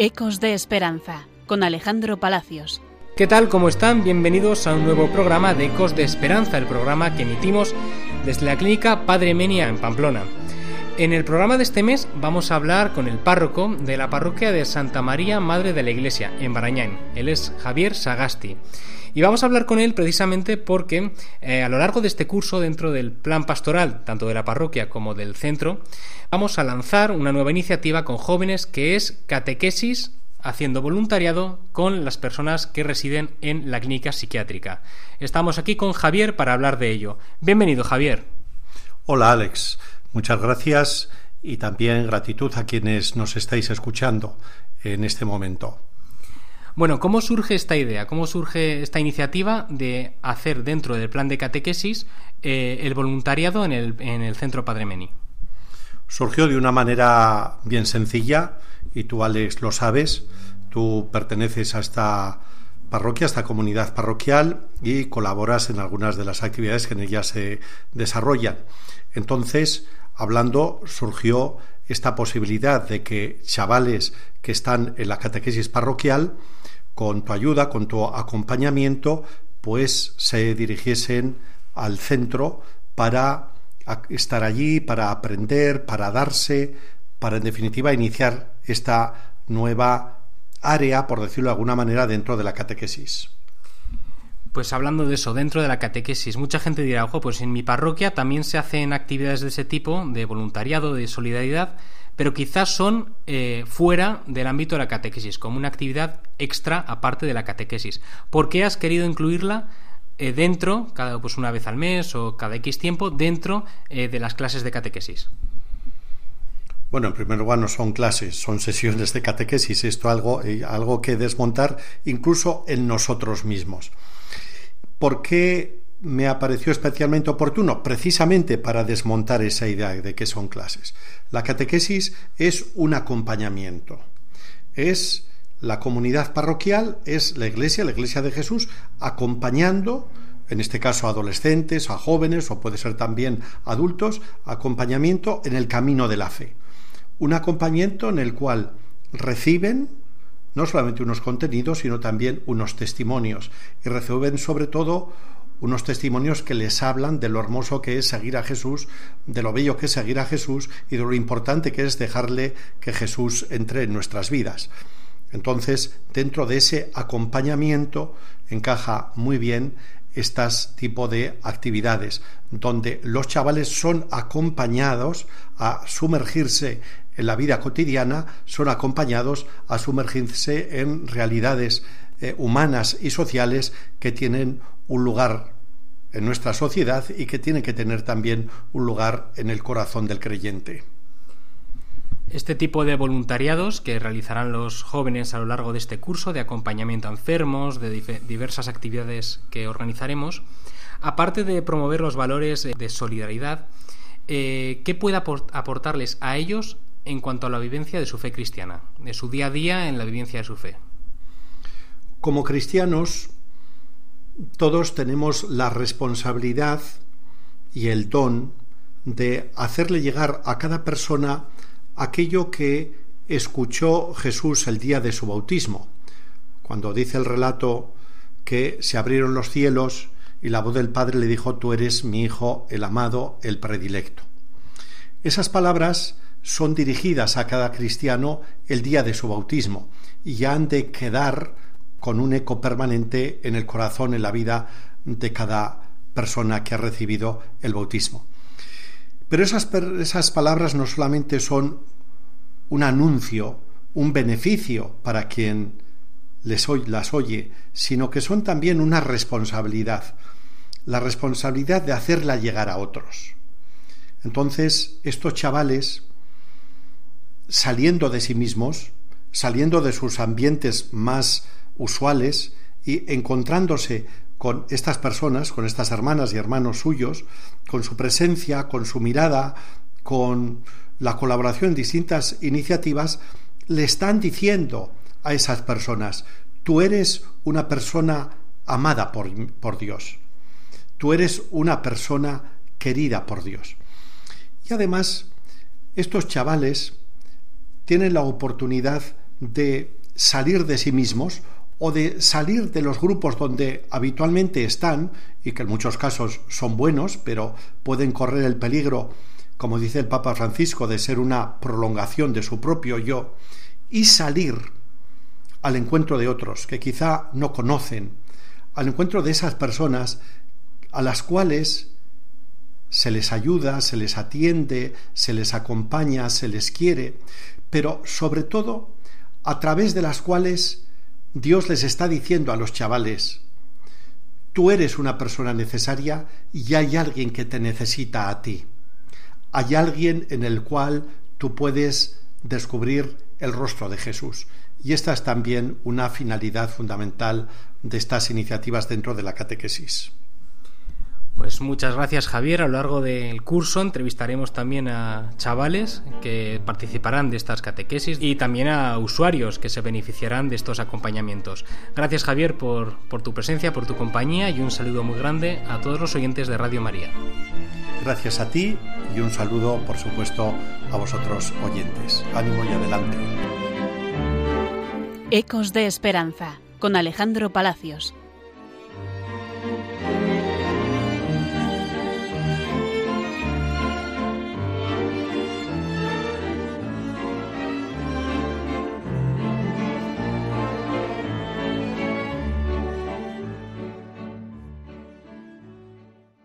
Ecos de Esperanza, con Alejandro Palacios. ¿Qué tal? ¿Cómo están? Bienvenidos a un nuevo programa de Ecos de Esperanza, el programa que emitimos desde la clínica Padre Menia en Pamplona. En el programa de este mes vamos a hablar con el párroco de la parroquia de Santa María Madre de la Iglesia, en Barañán. Él es Javier Sagasti. Y vamos a hablar con él precisamente porque eh, a lo largo de este curso, dentro del plan pastoral, tanto de la parroquia como del centro, vamos a lanzar una nueva iniciativa con jóvenes que es catequesis haciendo voluntariado con las personas que residen en la clínica psiquiátrica. Estamos aquí con Javier para hablar de ello. Bienvenido, Javier. Hola, Alex. Muchas gracias y también gratitud a quienes nos estáis escuchando en este momento. Bueno, ¿cómo surge esta idea? ¿Cómo surge esta iniciativa de hacer dentro del plan de catequesis eh, el voluntariado en el, en el Centro Padre Meni? Surgió de una manera bien sencilla y tú, Alex, lo sabes. Tú perteneces a esta parroquia, a esta comunidad parroquial y colaboras en algunas de las actividades que en ella se desarrollan. Entonces, hablando, surgió esta posibilidad de que chavales que están en la catequesis parroquial con tu ayuda, con tu acompañamiento, pues se dirigiesen al centro para estar allí, para aprender, para darse, para en definitiva iniciar esta nueva área, por decirlo de alguna manera, dentro de la catequesis. Pues hablando de eso, dentro de la catequesis, mucha gente dirá, ojo, pues en mi parroquia también se hacen actividades de ese tipo, de voluntariado, de solidaridad, pero quizás son eh, fuera del ámbito de la catequesis, como una actividad extra aparte de la catequesis. ¿Por qué has querido incluirla eh, dentro, cada, pues una vez al mes o cada X tiempo, dentro eh, de las clases de catequesis? Bueno, en primer lugar no son clases, son sesiones de catequesis. Esto algo, algo que desmontar incluso en nosotros mismos. ¿Por qué me apareció especialmente oportuno, precisamente para desmontar esa idea de que son clases. La catequesis es un acompañamiento, es la comunidad parroquial, es la iglesia, la iglesia de Jesús, acompañando, en este caso a adolescentes, a jóvenes o puede ser también adultos, acompañamiento en el camino de la fe. Un acompañamiento en el cual reciben no solamente unos contenidos, sino también unos testimonios y reciben sobre todo unos testimonios que les hablan de lo hermoso que es seguir a Jesús, de lo bello que es seguir a Jesús y de lo importante que es dejarle que Jesús entre en nuestras vidas. Entonces, dentro de ese acompañamiento encaja muy bien estas tipo de actividades donde los chavales son acompañados a sumergirse en la vida cotidiana, son acompañados a sumergirse en realidades eh, humanas y sociales que tienen un lugar en nuestra sociedad y que tiene que tener también un lugar en el corazón del creyente. Este tipo de voluntariados que realizarán los jóvenes a lo largo de este curso de acompañamiento a enfermos, de diversas actividades que organizaremos, aparte de promover los valores de solidaridad, eh, ¿qué puede aportarles a ellos en cuanto a la vivencia de su fe cristiana, de su día a día en la vivencia de su fe? Como cristianos, todos tenemos la responsabilidad y el don de hacerle llegar a cada persona aquello que escuchó Jesús el día de su bautismo, cuando dice el relato que se abrieron los cielos y la voz del Padre le dijo, tú eres mi Hijo, el amado, el predilecto. Esas palabras son dirigidas a cada cristiano el día de su bautismo y han de quedar con un eco permanente en el corazón, en la vida de cada persona que ha recibido el bautismo. Pero esas, esas palabras no solamente son un anuncio, un beneficio para quien les las oye, sino que son también una responsabilidad, la responsabilidad de hacerla llegar a otros. Entonces, estos chavales, saliendo de sí mismos, saliendo de sus ambientes más usuales y encontrándose con estas personas, con estas hermanas y hermanos suyos, con su presencia, con su mirada, con la colaboración en distintas iniciativas, le están diciendo a esas personas, tú eres una persona amada por, por Dios, tú eres una persona querida por Dios. Y además, estos chavales tienen la oportunidad de salir de sí mismos o de salir de los grupos donde habitualmente están y que en muchos casos son buenos, pero pueden correr el peligro, como dice el Papa Francisco, de ser una prolongación de su propio yo, y salir al encuentro de otros que quizá no conocen, al encuentro de esas personas a las cuales se les ayuda, se les atiende, se les acompaña, se les quiere, pero sobre todo a través de las cuales Dios les está diciendo a los chavales, tú eres una persona necesaria y hay alguien que te necesita a ti. Hay alguien en el cual tú puedes descubrir el rostro de Jesús. Y esta es también una finalidad fundamental de estas iniciativas dentro de la catequesis. Pues muchas gracias Javier. A lo largo del curso entrevistaremos también a chavales que participarán de estas catequesis y también a usuarios que se beneficiarán de estos acompañamientos. Gracias Javier por, por tu presencia, por tu compañía y un saludo muy grande a todos los oyentes de Radio María. Gracias a ti y un saludo por supuesto a vosotros oyentes. Ánimo y adelante. Ecos de Esperanza con Alejandro Palacios.